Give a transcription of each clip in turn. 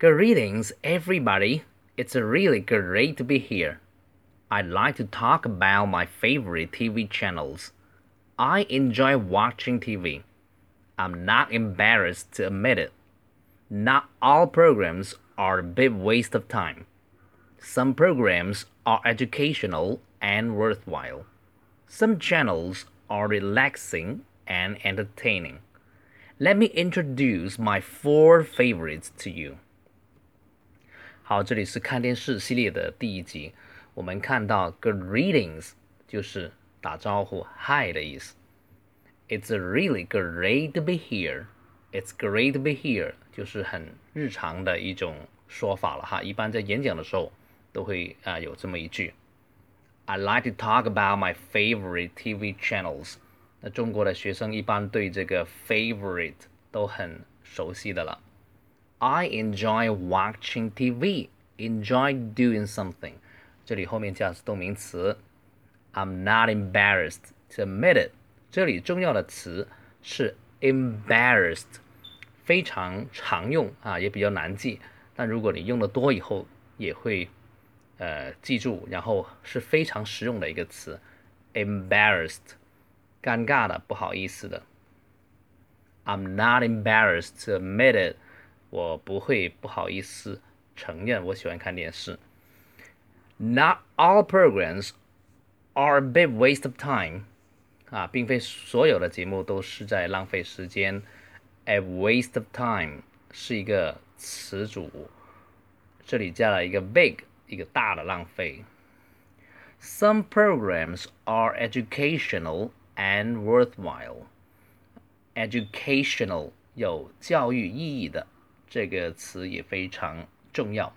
Greetings, everybody. It's a really great to be here. I'd like to talk about my favorite TV channels. I enjoy watching TV. I'm not embarrassed to admit it. Not all programs are a big waste of time. Some programs are educational and worthwhile. Some channels are relaxing and entertaining. Let me introduce my four favorites to you. 好，这里是看电视系列的第一集。我们看到 greetings 就是打招呼 hi 的意思。It's really great to be here. It's great to be here 就是很日常的一种说法了哈。一般在演讲的时候都会啊、有这么一句。I like to talk about my favorite TV channels. 那中国的学生一般对这个 favorite 都很熟悉的了。I enjoy watching TV. Enjoy doing something. 这里后面加动名词。I'm not embarrassed to admit it. 这里重要的词是 embarrassed，非常常用啊，也比较难记。但如果你用的多以后，也会呃记住，然后是非常实用的一个词，embarrassed，尴尬的，不好意思的。I'm not embarrassed to admit it，我不会不好意思承认我喜欢看电视。Not all programs are a big waste of time，啊，并非所有的节目都是在浪费时间。A waste of time 是一个词组，这里加了一个 big，一个大的浪费。Some programs are educational and worthwhile. Educational 有教育意义的 这个词也非常重要。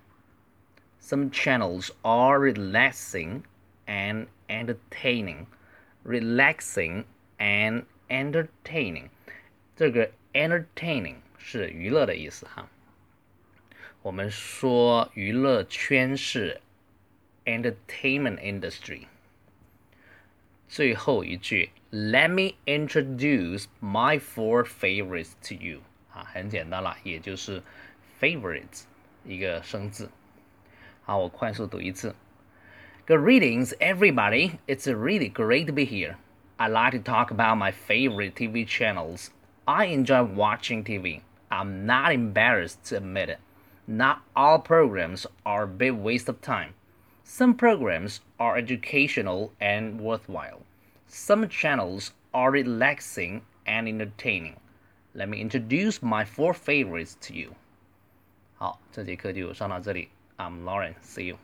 Some channels are relaxing and entertaining. Relaxing and entertaining，这个 entertaining 是娱乐的意思哈。我们说娱乐圈是 entertainment industry。最后一句，Let me introduce my four favorites to you。 啊，很简单了，也就是 favorites 一个生字。好，我快速读一次。Greetings, everybody. It's really great to be here. I like to talk about my favorite TV channels. I enjoy watching TV. I'm not embarrassed to admit it. Not all programs are a big waste of time. Some programs are educational and worthwhile. Some channels are relaxing and entertaining. Let me introduce my four favorites to you. 好，这节课就上到这里。I'm Lauren. See you.